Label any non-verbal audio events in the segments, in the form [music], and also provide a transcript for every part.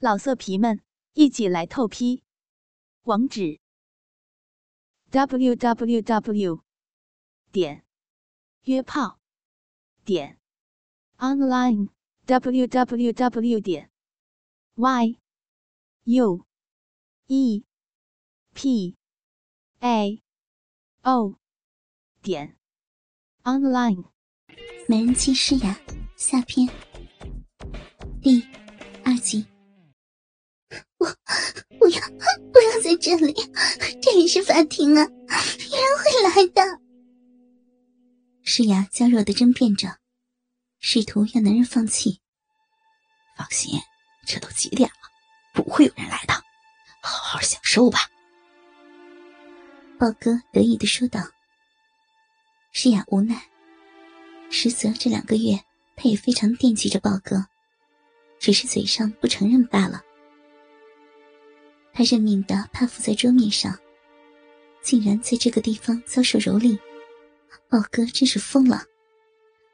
老色皮们，一起来透批！网址：w w w 点约炮点 online w w w 点 y u e p a o 点 online。美人计诗雅下篇第二集。[laughs] 我不要不要在这里，这里是法庭啊，有人会来的。诗雅娇弱的争辩着，试图让男人放弃。放心，这都几点了，不会有人来的，好好享受吧。豹哥得意的说道。诗雅无奈，实则这两个月，他也非常惦记着豹哥，只是嘴上不承认罢了。他认命的趴伏在桌面上，竟然在这个地方遭受蹂躏，宝哥真是疯了！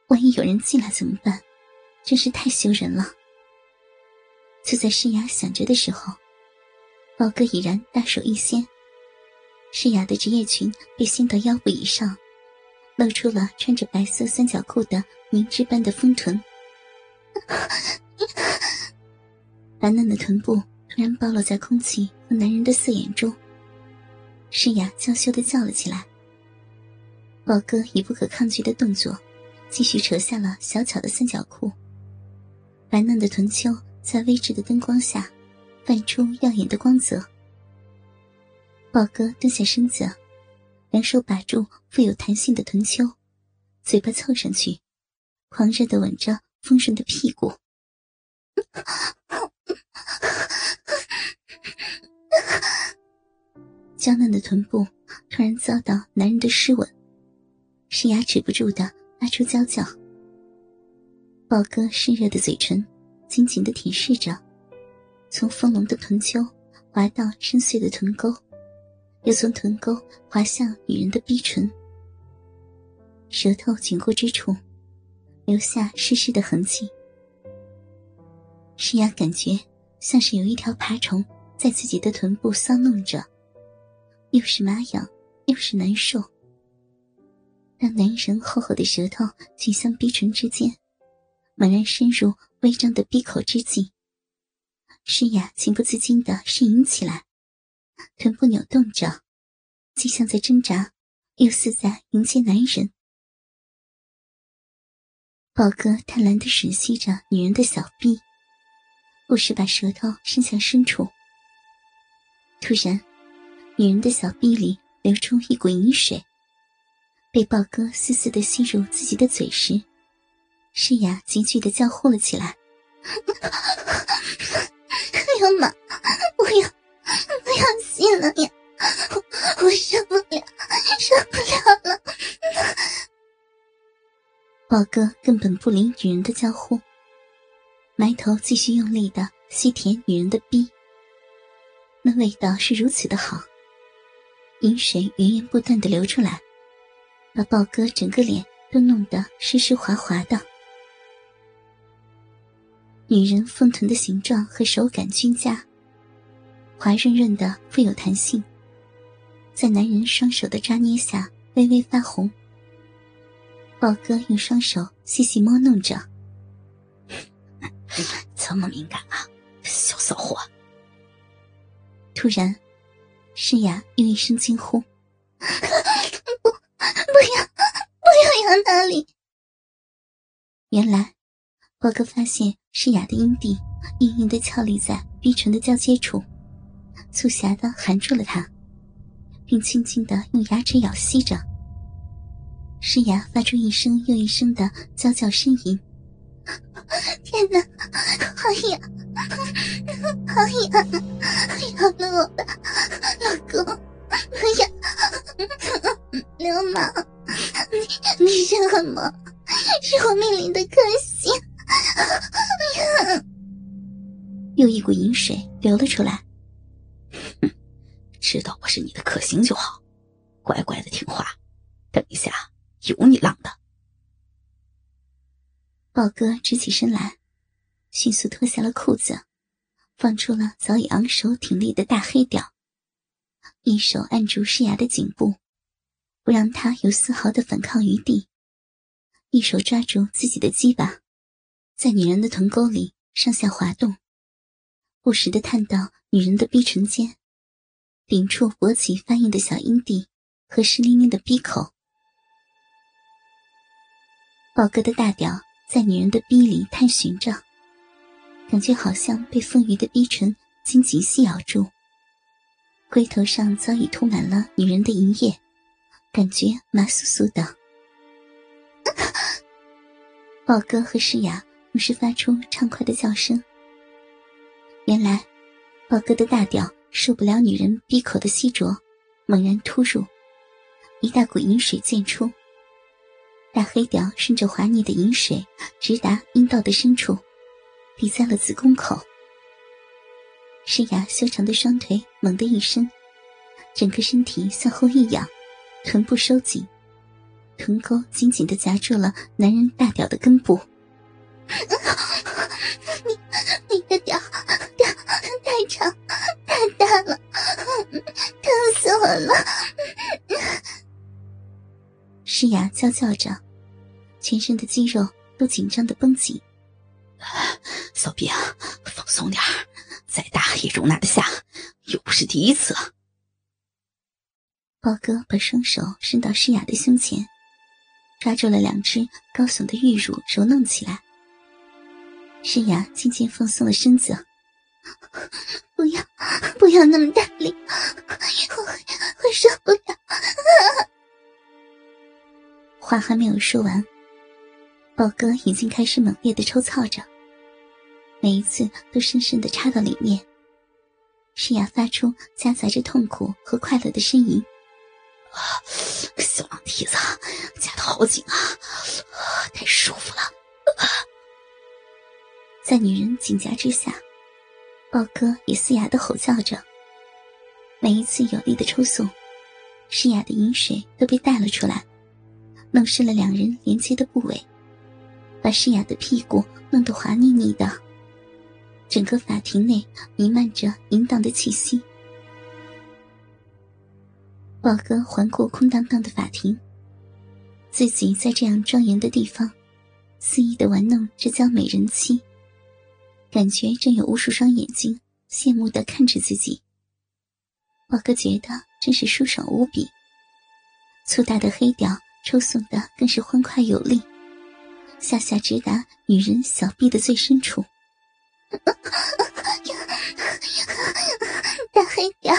万一有人进来怎么办？真是太羞人了。就在诗雅想着的时候，宝哥已然大手一掀，诗雅的职业裙被掀到腰部以上，露出了穿着白色三角裤的明脂般的丰臀，[laughs] 白嫩的臀部。突然暴露在空气和男人的四眼中，诗雅娇羞的叫了起来。宝哥以不可抗拒的动作，继续扯下了小巧的三角裤，白嫩的臀丘在微制的灯光下，泛出耀眼的光泽。宝哥蹲下身子，两手把住富有弹性的臀丘，嘴巴凑上去，狂热的吻着丰润的屁股。[laughs] 娇嫩的臀部突然遭到男人的湿吻，诗雅止不住的发出娇叫。宝哥湿热的嘴唇紧紧的舔舐着，从丰隆的臀丘滑到深邃的臀沟，又从臀沟滑向女人的逼唇。舌头紧过之处，留下湿湿的痕迹。诗雅感觉像是有一条爬虫在自己的臀部搔弄着。又是麻痒，又是难受。让男人厚厚的舌头紧向逼唇之间，猛然深入微张的闭口之际，诗雅情不自禁的呻吟起来，臀部扭动着，既像在挣扎，又似在迎接男人。宝哥贪婪的吮吸着女人的小臂，不时把舌头伸向深处。突然。女人的小臂里流出一股淫水，被豹哥丝丝的吸入自己的嘴时，诗雅急剧的叫呼了起来：“哎呀妈，不要，不要吸了呀！我受不了，受不了了！”豹哥根本不理女人的叫呼，埋头继续用力的吸舔女人的逼，那味道是如此的好。阴水源源不断的流出来，把豹哥整个脸都弄得湿湿滑滑的。女人丰臀的形状和手感均佳，滑润润的，富有弹性，在男人双手的抓捏下微微发红。豹哥用双手细细摸弄着，[laughs] 这么敏感啊，小骚货！突然。诗雅又一声惊呼：“不，不要，不要杨大力！”原来，豹哥发现诗雅的阴蒂硬硬的翘立在逼唇的交接处，促狭的含住了她，并轻轻的用牙齿咬吸着。诗雅发出一声又一声的娇叫呻吟：“ [laughs] 天哪，好痒，好痒，咬了我吧！”老公，不要！流氓，你你是恶魔，是我命里的克星！又一股淫水流了出来。[laughs] 知道我是你的克星就好，乖乖的听话。等一下有你浪的。豹哥直起身来，迅速脱下了裤子，放出了早已昂首挺立的大黑屌，一手按住诗雅的颈部，不让她有丝毫的反抗余地；一手抓住自己的鸡巴，在女人的臀沟里上下滑动，不时的探到女人的逼唇间，顶触勃起发硬的小阴蒂和湿淋淋的逼口。豹哥的大屌在女人的逼里探寻着。感觉好像被丰腴的逼唇紧紧吸咬住，龟头上早已涂满了女人的银液，感觉麻酥酥的。[laughs] 宝哥和诗雅同时发出畅快的叫声。原来，宝哥的大屌受不了女人闭口的吸啄，猛然突入，一大股银水溅出，大黑屌顺着滑腻的银水直达阴道的深处。抵在了子宫口，诗雅修长的双腿猛地一伸，整个身体向后一仰，臀部收紧，臀沟紧紧的夹住了男人大屌的根部。[laughs] 你你的屌屌太长太大了，疼死我了！诗雅娇叫着，全身的肌肉都紧张的绷紧。小兵，放松点再大也容纳得下，又不是第一次。豹哥把双手伸到诗雅的胸前，抓住了两只高耸的玉乳，揉弄起来。诗雅渐渐放松了身子，不要，不要那么大力，我会会受不了。话还没有说完，宝哥已经开始猛烈的抽操着。每一次都深深的插到里面，诗雅发出夹杂着痛苦和快乐的呻吟。啊，小狼蹄子夹的好紧啊，太舒服了。在女人紧夹之下，豹哥也嘶哑的吼叫着。每一次有力的抽送，诗雅的饮水都被带了出来，弄湿了两人连接的部位，把诗雅的屁股弄得滑腻腻的。整个法庭内弥漫着淫荡的气息。宝哥环顾空荡荡的法庭，自己在这样庄严的地方，肆意的玩弄这娇美人妻，感觉正有无数双眼睛羡慕的看着自己。宝哥觉得真是舒爽无比，粗大的黑屌抽送的更是欢快有力，下下直达女人小臂的最深处。大黑屌，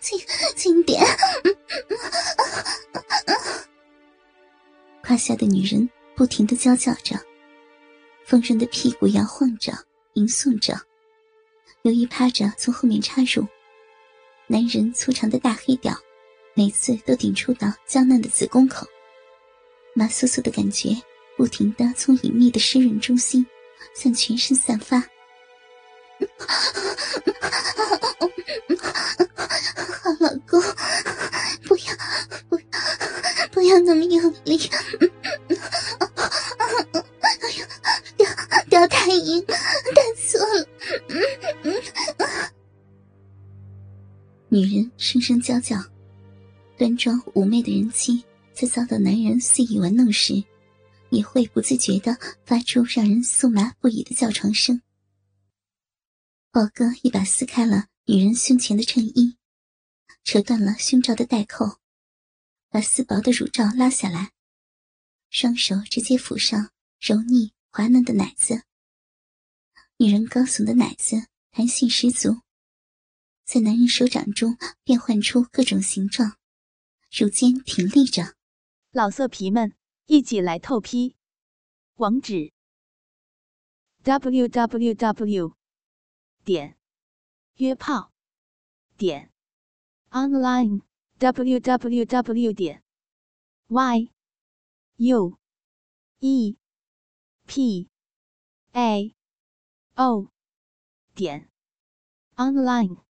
轻轻点。胯下的女人不停的娇叫着，丰润的屁股摇晃着，吟诵着。由于趴着从后面插入，男人粗长的大黑屌，每次都顶触到娇嫩的子宫口，麻酥酥的感觉不停的从隐秘的湿润中心向全身散发。好 [laughs] 老公，不要不要不要那么用力！哎呀，掉掉太硬，太粗了！女人声声娇叫，端庄妩媚的人妻在遭到男人肆意玩弄时，也会不自觉的发出让人酥麻不已的叫床声。宝哥一把撕开了女人胸前的衬衣，扯断了胸罩的带扣，把丝薄的乳罩拉下来，双手直接抚上柔腻滑嫩的奶子。女人高耸的奶子弹性十足，在男人手掌中变换出各种形状，如今挺立着。老色皮们，一起来透批！网址：w w w. 点约炮点 online w w w 点 y u e p a o 点 online。